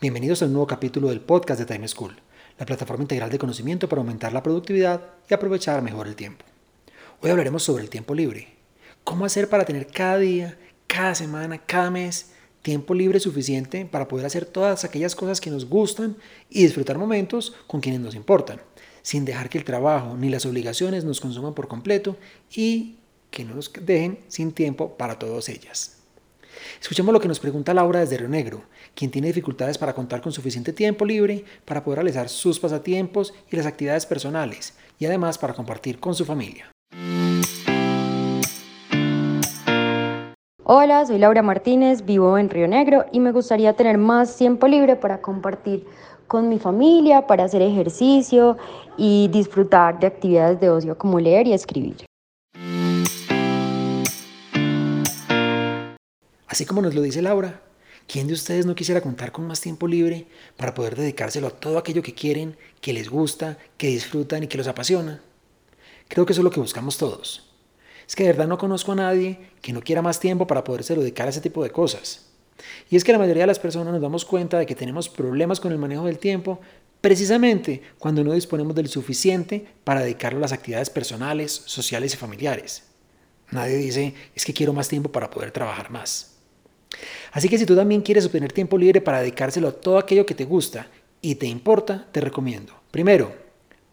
Bienvenidos a un nuevo capítulo del podcast de Time School, la plataforma integral de conocimiento para aumentar la productividad y aprovechar mejor el tiempo. Hoy hablaremos sobre el tiempo libre. ¿Cómo hacer para tener cada día, cada semana, cada mes tiempo libre suficiente para poder hacer todas aquellas cosas que nos gustan y disfrutar momentos con quienes nos importan, sin dejar que el trabajo ni las obligaciones nos consuman por completo y que no nos dejen sin tiempo para todas ellas? Escuchemos lo que nos pregunta Laura desde Río Negro, quien tiene dificultades para contar con suficiente tiempo libre para poder realizar sus pasatiempos y las actividades personales, y además para compartir con su familia. Hola, soy Laura Martínez, vivo en Río Negro y me gustaría tener más tiempo libre para compartir con mi familia, para hacer ejercicio y disfrutar de actividades de ocio como leer y escribir. Así como nos lo dice Laura, ¿quién de ustedes no quisiera contar con más tiempo libre para poder dedicárselo a todo aquello que quieren, que les gusta, que disfrutan y que los apasiona? Creo que eso es lo que buscamos todos. Es que de verdad no conozco a nadie que no quiera más tiempo para poderse dedicar a ese tipo de cosas. Y es que la mayoría de las personas nos damos cuenta de que tenemos problemas con el manejo del tiempo precisamente cuando no disponemos del suficiente para dedicarlo a las actividades personales, sociales y familiares. Nadie dice, es que quiero más tiempo para poder trabajar más. Así que si tú también quieres obtener tiempo libre para dedicárselo a todo aquello que te gusta y te importa, te recomiendo. Primero,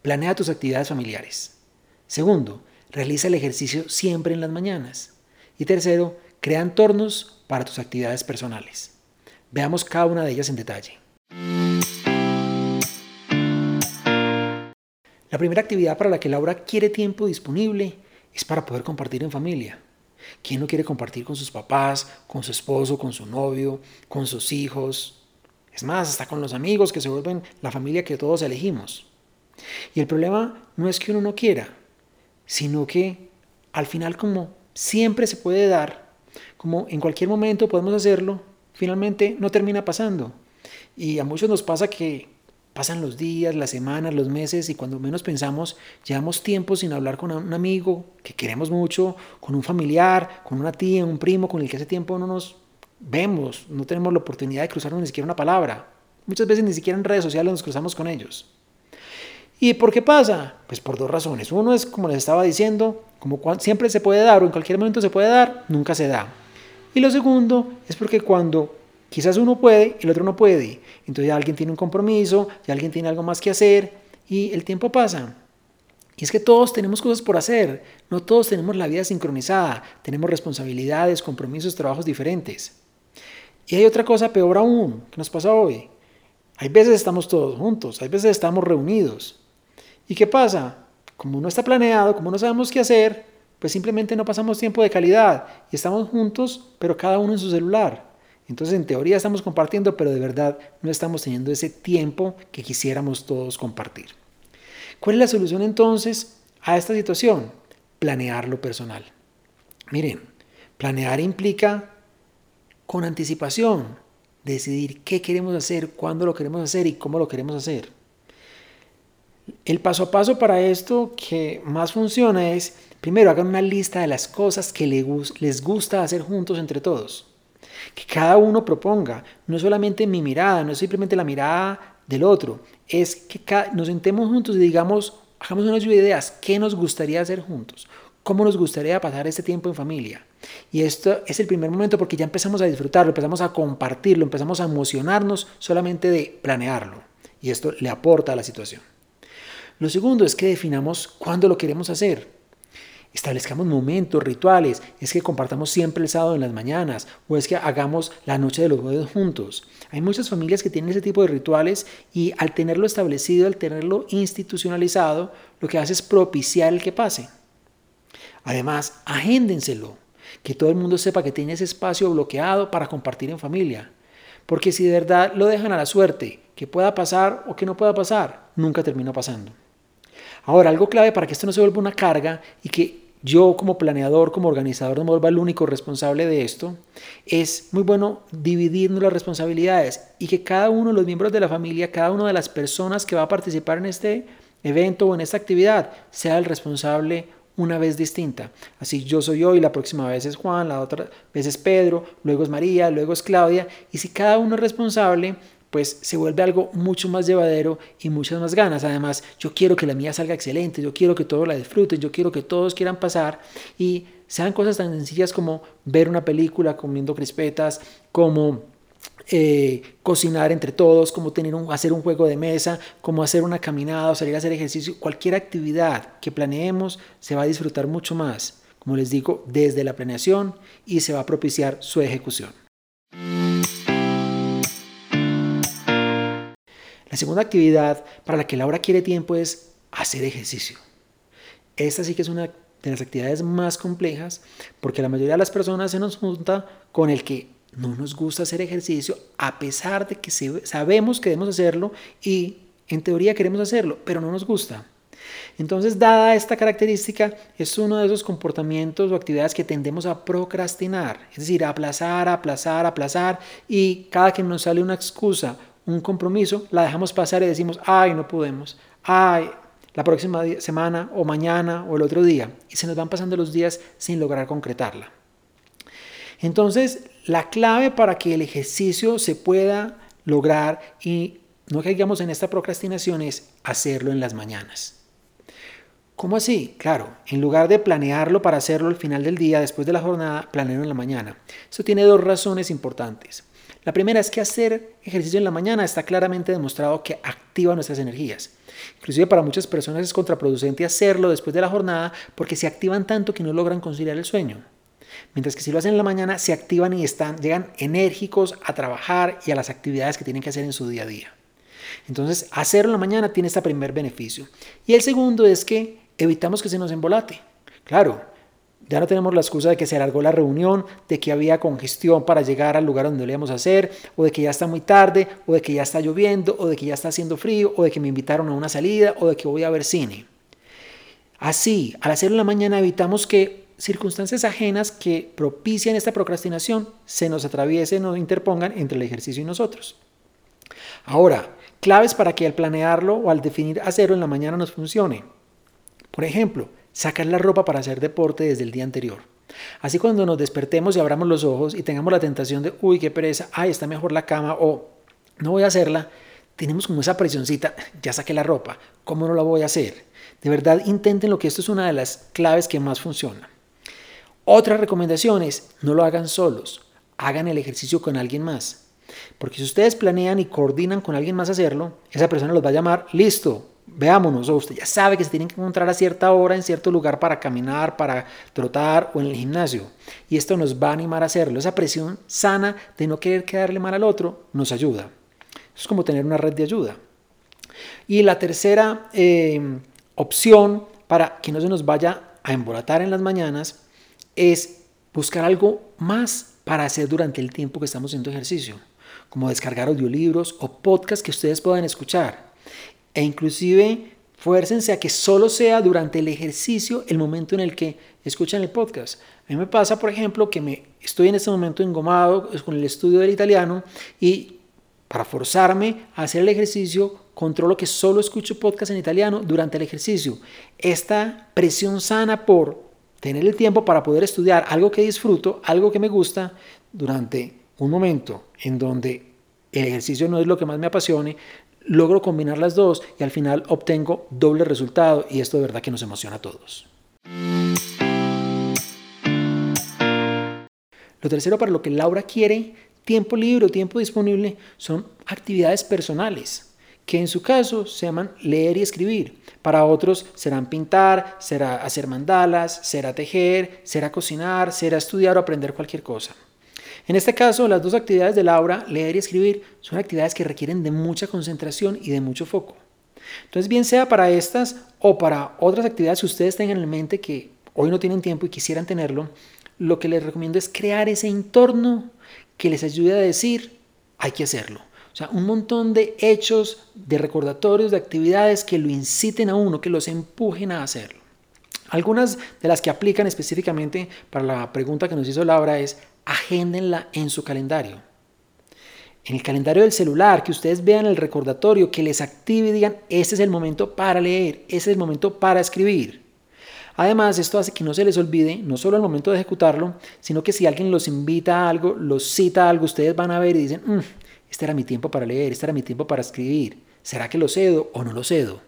planea tus actividades familiares. Segundo, realiza el ejercicio siempre en las mañanas. Y tercero, crea entornos para tus actividades personales. Veamos cada una de ellas en detalle. La primera actividad para la que Laura quiere tiempo disponible es para poder compartir en familia. ¿Quién no quiere compartir con sus papás, con su esposo, con su novio, con sus hijos? Es más, hasta con los amigos que se vuelven la familia que todos elegimos. Y el problema no es que uno no quiera, sino que al final como siempre se puede dar, como en cualquier momento podemos hacerlo, finalmente no termina pasando. Y a muchos nos pasa que Pasan los días, las semanas, los meses y cuando menos pensamos, llevamos tiempo sin hablar con un amigo que queremos mucho, con un familiar, con una tía, un primo con el que hace tiempo no nos vemos, no tenemos la oportunidad de cruzarnos ni siquiera una palabra. Muchas veces ni siquiera en redes sociales nos cruzamos con ellos. ¿Y por qué pasa? Pues por dos razones. Uno es, como les estaba diciendo, como siempre se puede dar o en cualquier momento se puede dar, nunca se da. Y lo segundo es porque cuando Quizás uno puede y el otro no puede. Entonces ya alguien tiene un compromiso, ya alguien tiene algo más que hacer y el tiempo pasa. Y es que todos tenemos cosas por hacer, no todos tenemos la vida sincronizada, tenemos responsabilidades, compromisos, trabajos diferentes. Y hay otra cosa peor aún que nos pasa hoy. Hay veces estamos todos juntos, hay veces estamos reunidos. ¿Y qué pasa? Como no está planeado, como no sabemos qué hacer, pues simplemente no pasamos tiempo de calidad y estamos juntos, pero cada uno en su celular. Entonces, en teoría estamos compartiendo, pero de verdad no estamos teniendo ese tiempo que quisiéramos todos compartir. ¿Cuál es la solución entonces a esta situación? Planear lo personal. Miren, planear implica con anticipación decidir qué queremos hacer, cuándo lo queremos hacer y cómo lo queremos hacer. El paso a paso para esto que más funciona es, primero, hagan una lista de las cosas que les gusta hacer juntos entre todos que cada uno proponga, no solamente mi mirada, no es simplemente la mirada del otro, es que nos sentemos juntos y digamos, hagamos unas ideas, ¿qué nos gustaría hacer juntos? ¿Cómo nos gustaría pasar este tiempo en familia? Y esto es el primer momento porque ya empezamos a disfrutarlo, empezamos a compartirlo, empezamos a emocionarnos solamente de planearlo. Y esto le aporta a la situación. Lo segundo es que definamos cuándo lo queremos hacer. Establezcamos momentos, rituales, es que compartamos siempre el sábado en las mañanas o es que hagamos la noche de los jueves juntos. Hay muchas familias que tienen ese tipo de rituales y al tenerlo establecido, al tenerlo institucionalizado, lo que hace es propiciar el que pase. Además, agéndenselo, que todo el mundo sepa que tiene ese espacio bloqueado para compartir en familia. Porque si de verdad lo dejan a la suerte que pueda pasar o que no pueda pasar, nunca termina pasando. Ahora, algo clave para que esto no se vuelva una carga y que yo como planeador, como organizador no me vuelva el único responsable de esto, es muy bueno dividirnos las responsabilidades y que cada uno de los miembros de la familia, cada una de las personas que va a participar en este evento o en esta actividad, sea el responsable una vez distinta. Así yo soy yo y la próxima vez es Juan, la otra vez es Pedro, luego es María, luego es Claudia. Y si cada uno es responsable, pues se vuelve algo mucho más llevadero y muchas más ganas. Además, yo quiero que la mía salga excelente, yo quiero que todos la disfruten, yo quiero que todos quieran pasar y sean cosas tan sencillas como ver una película comiendo crispetas, como eh, cocinar entre todos, como tener un, hacer un juego de mesa, como hacer una caminada o salir a hacer ejercicio. Cualquier actividad que planeemos se va a disfrutar mucho más, como les digo, desde la planeación y se va a propiciar su ejecución. La segunda actividad para la que Laura quiere tiempo es hacer ejercicio. Esta sí que es una de las actividades más complejas porque la mayoría de las personas se nos junta con el que no nos gusta hacer ejercicio a pesar de que sabemos que debemos hacerlo y en teoría queremos hacerlo, pero no nos gusta. Entonces, dada esta característica, es uno de esos comportamientos o actividades que tendemos a procrastinar, es decir, aplazar, aplazar, aplazar, y cada que nos sale una excusa un compromiso, la dejamos pasar y decimos, ay, no podemos, ay, la próxima semana o mañana o el otro día. Y se nos van pasando los días sin lograr concretarla. Entonces, la clave para que el ejercicio se pueda lograr y no caigamos en esta procrastinación es hacerlo en las mañanas. ¿Cómo así? Claro, en lugar de planearlo para hacerlo al final del día, después de la jornada, planearlo en la mañana. Eso tiene dos razones importantes. La primera es que hacer ejercicio en la mañana está claramente demostrado que activa nuestras energías. Inclusive para muchas personas es contraproducente hacerlo después de la jornada porque se activan tanto que no logran conciliar el sueño. Mientras que si lo hacen en la mañana se activan y están, llegan enérgicos a trabajar y a las actividades que tienen que hacer en su día a día. Entonces, hacerlo en la mañana tiene este primer beneficio. Y el segundo es que evitamos que se nos embolate. Claro, ya no tenemos la excusa de que se alargó la reunión, de que había congestión para llegar al lugar donde debíamos hacer, o de que ya está muy tarde, o de que ya está lloviendo, o de que ya está haciendo frío, o de que me invitaron a una salida, o de que voy a ver cine. Así, al hacerlo en la mañana evitamos que circunstancias ajenas que propician esta procrastinación se nos atraviesen o interpongan entre el ejercicio y nosotros. Ahora, claves para que al planearlo o al definir hacerlo en la mañana nos funcione. Por ejemplo, sacar la ropa para hacer deporte desde el día anterior. Así cuando nos despertemos y abramos los ojos y tengamos la tentación de, uy, qué pereza, ay, está mejor la cama o no voy a hacerla, tenemos como esa presioncita, ya saqué la ropa, ¿cómo no la voy a hacer? De verdad, intenten lo que esto es una de las claves que más funciona. Otra recomendación es, no lo hagan solos, hagan el ejercicio con alguien más. Porque si ustedes planean y coordinan con alguien más hacerlo, esa persona los va a llamar, listo, veámonos, usted ya sabe que se tienen que encontrar a cierta hora en cierto lugar para caminar, para trotar o en el gimnasio. Y esto nos va a animar a hacerlo. Esa presión sana de no querer quedarle mal al otro nos ayuda. Es como tener una red de ayuda. Y la tercera eh, opción para que no se nos vaya a embolatar en las mañanas es buscar algo más para hacer durante el tiempo que estamos haciendo ejercicio, como descargar audiolibros o podcasts que ustedes puedan escuchar e inclusive fuércense a que solo sea durante el ejercicio el momento en el que escuchan el podcast. A mí me pasa, por ejemplo, que me estoy en este momento engomado con el estudio del italiano y para forzarme a hacer el ejercicio controlo que solo escucho podcast en italiano durante el ejercicio. Esta presión sana por tener el tiempo para poder estudiar algo que disfruto, algo que me gusta durante un momento en donde el ejercicio no es lo que más me apasione, logro combinar las dos y al final obtengo doble resultado y esto de verdad que nos emociona a todos. Lo tercero para lo que Laura quiere, tiempo libre o tiempo disponible, son actividades personales, que en su caso se llaman leer y escribir. Para otros serán pintar, será hacer mandalas, será tejer, será cocinar, será estudiar o aprender cualquier cosa. En este caso, las dos actividades de Laura, leer y escribir, son actividades que requieren de mucha concentración y de mucho foco. Entonces, bien sea para estas o para otras actividades que ustedes tengan en mente que hoy no tienen tiempo y quisieran tenerlo, lo que les recomiendo es crear ese entorno que les ayude a decir, hay que hacerlo. O sea, un montón de hechos, de recordatorios, de actividades que lo inciten a uno, que los empujen a hacerlo. Algunas de las que aplican específicamente para la pregunta que nos hizo Laura es agéndenla en su calendario. En el calendario del celular, que ustedes vean el recordatorio, que les active y digan, este es el momento para leer, este es el momento para escribir. Además, esto hace que no se les olvide, no solo el momento de ejecutarlo, sino que si alguien los invita a algo, los cita a algo, ustedes van a ver y dicen, mm, este era mi tiempo para leer, este era mi tiempo para escribir. ¿Será que lo cedo o no lo cedo?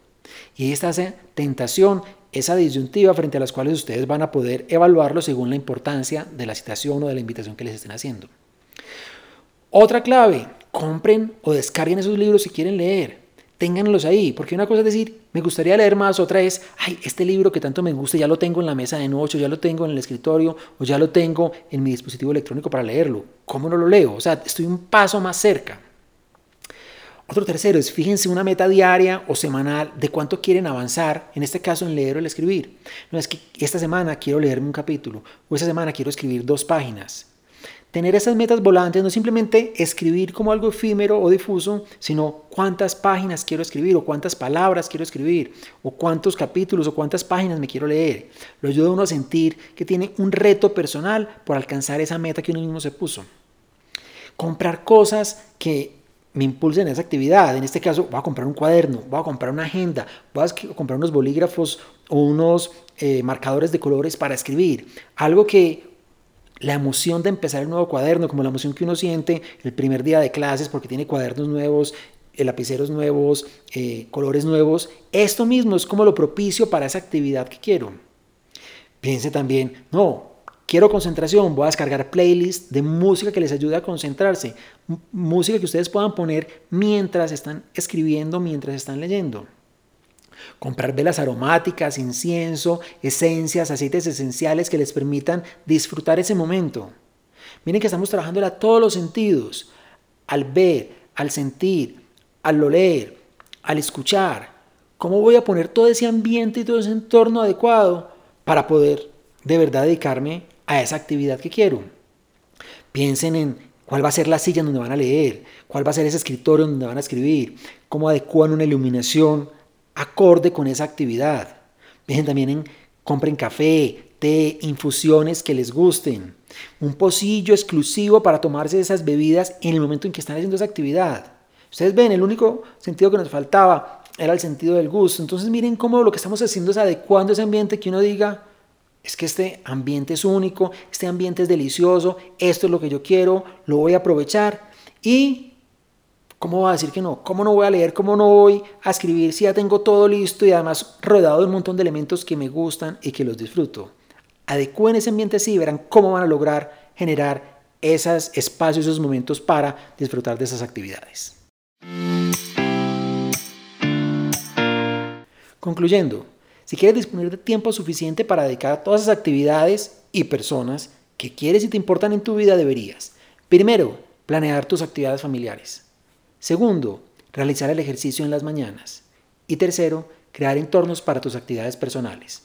Y esta tentación, esa disyuntiva frente a las cuales ustedes van a poder evaluarlo según la importancia de la citación o de la invitación que les estén haciendo. Otra clave, compren o descarguen esos libros si quieren leer. Ténganlos ahí, porque una cosa es decir, me gustaría leer más, otra es, ay, este libro que tanto me gusta ya lo tengo en la mesa de noche, ya lo tengo en el escritorio, o ya lo tengo en mi dispositivo electrónico para leerlo. ¿Cómo no lo leo? O sea, estoy un paso más cerca. Otro tercero es fíjense una meta diaria o semanal de cuánto quieren avanzar, en este caso en leer o el escribir. No es que esta semana quiero leerme un capítulo o esta semana quiero escribir dos páginas. Tener esas metas volantes no simplemente escribir como algo efímero o difuso, sino cuántas páginas quiero escribir o cuántas palabras quiero escribir o cuántos capítulos o cuántas páginas me quiero leer. Lo ayuda a uno a sentir que tiene un reto personal por alcanzar esa meta que uno mismo se puso. Comprar cosas que me impulsen a esa actividad. En este caso, voy a comprar un cuaderno, voy a comprar una agenda, voy a comprar unos bolígrafos o unos eh, marcadores de colores para escribir. Algo que la emoción de empezar el nuevo cuaderno, como la emoción que uno siente el primer día de clases porque tiene cuadernos nuevos, eh, lapiceros nuevos, eh, colores nuevos, esto mismo es como lo propicio para esa actividad que quiero. Piense también, no, quiero concentración, voy a descargar playlists de música que les ayude a concentrarse, música que ustedes puedan poner mientras están escribiendo, mientras están leyendo. Comprar velas aromáticas, incienso, esencias, aceites esenciales que les permitan disfrutar ese momento. Miren que estamos trabajando a todos los sentidos, al ver, al sentir, al oler, al escuchar. ¿Cómo voy a poner todo ese ambiente y todo ese entorno adecuado para poder de verdad dedicarme a esa actividad que quiero? Piensen en cuál va a ser la silla donde van a leer, cuál va a ser ese escritorio donde van a escribir, cómo adecuan una iluminación acorde con esa actividad. Piensen también en compren café, té, infusiones que les gusten. Un pocillo exclusivo para tomarse esas bebidas en el momento en que están haciendo esa actividad. Ustedes ven, el único sentido que nos faltaba era el sentido del gusto. Entonces miren cómo lo que estamos haciendo es adecuando ese ambiente que uno diga, es que este ambiente es único, este ambiente es delicioso, esto es lo que yo quiero, lo voy a aprovechar y ¿Cómo voy a decir que no? ¿Cómo no voy a leer? ¿Cómo no voy a escribir si ya tengo todo listo y además rodeado de un montón de elementos que me gustan y que los disfruto? Adecúen ese ambiente así y verán cómo van a lograr generar esos espacios, esos momentos para disfrutar de esas actividades. Concluyendo, si quieres disponer de tiempo suficiente para dedicar a todas esas actividades y personas que quieres y te importan en tu vida, deberías, primero, planear tus actividades familiares. Segundo, realizar el ejercicio en las mañanas. Y tercero, crear entornos para tus actividades personales.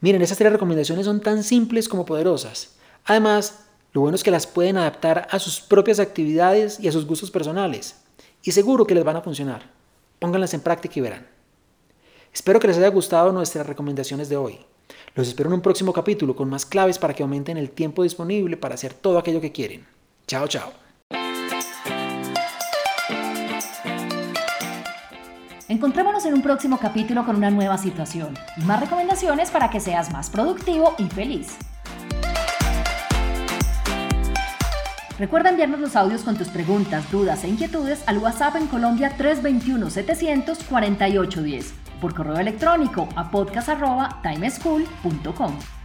Miren, esas tres recomendaciones son tan simples como poderosas. Además, lo bueno es que las pueden adaptar a sus propias actividades y a sus gustos personales. Y seguro que les van a funcionar. Pónganlas en práctica y verán. Espero que les haya gustado nuestras recomendaciones de hoy. Los espero en un próximo capítulo con más claves para que aumenten el tiempo disponible para hacer todo aquello que quieren. Chao, chao. Encontrémonos en un próximo capítulo con una nueva situación y más recomendaciones para que seas más productivo y feliz. Recuerda enviarnos los audios con tus preguntas, dudas e inquietudes al WhatsApp en Colombia 321-700-4810 por correo electrónico a podcast.timeschool.com.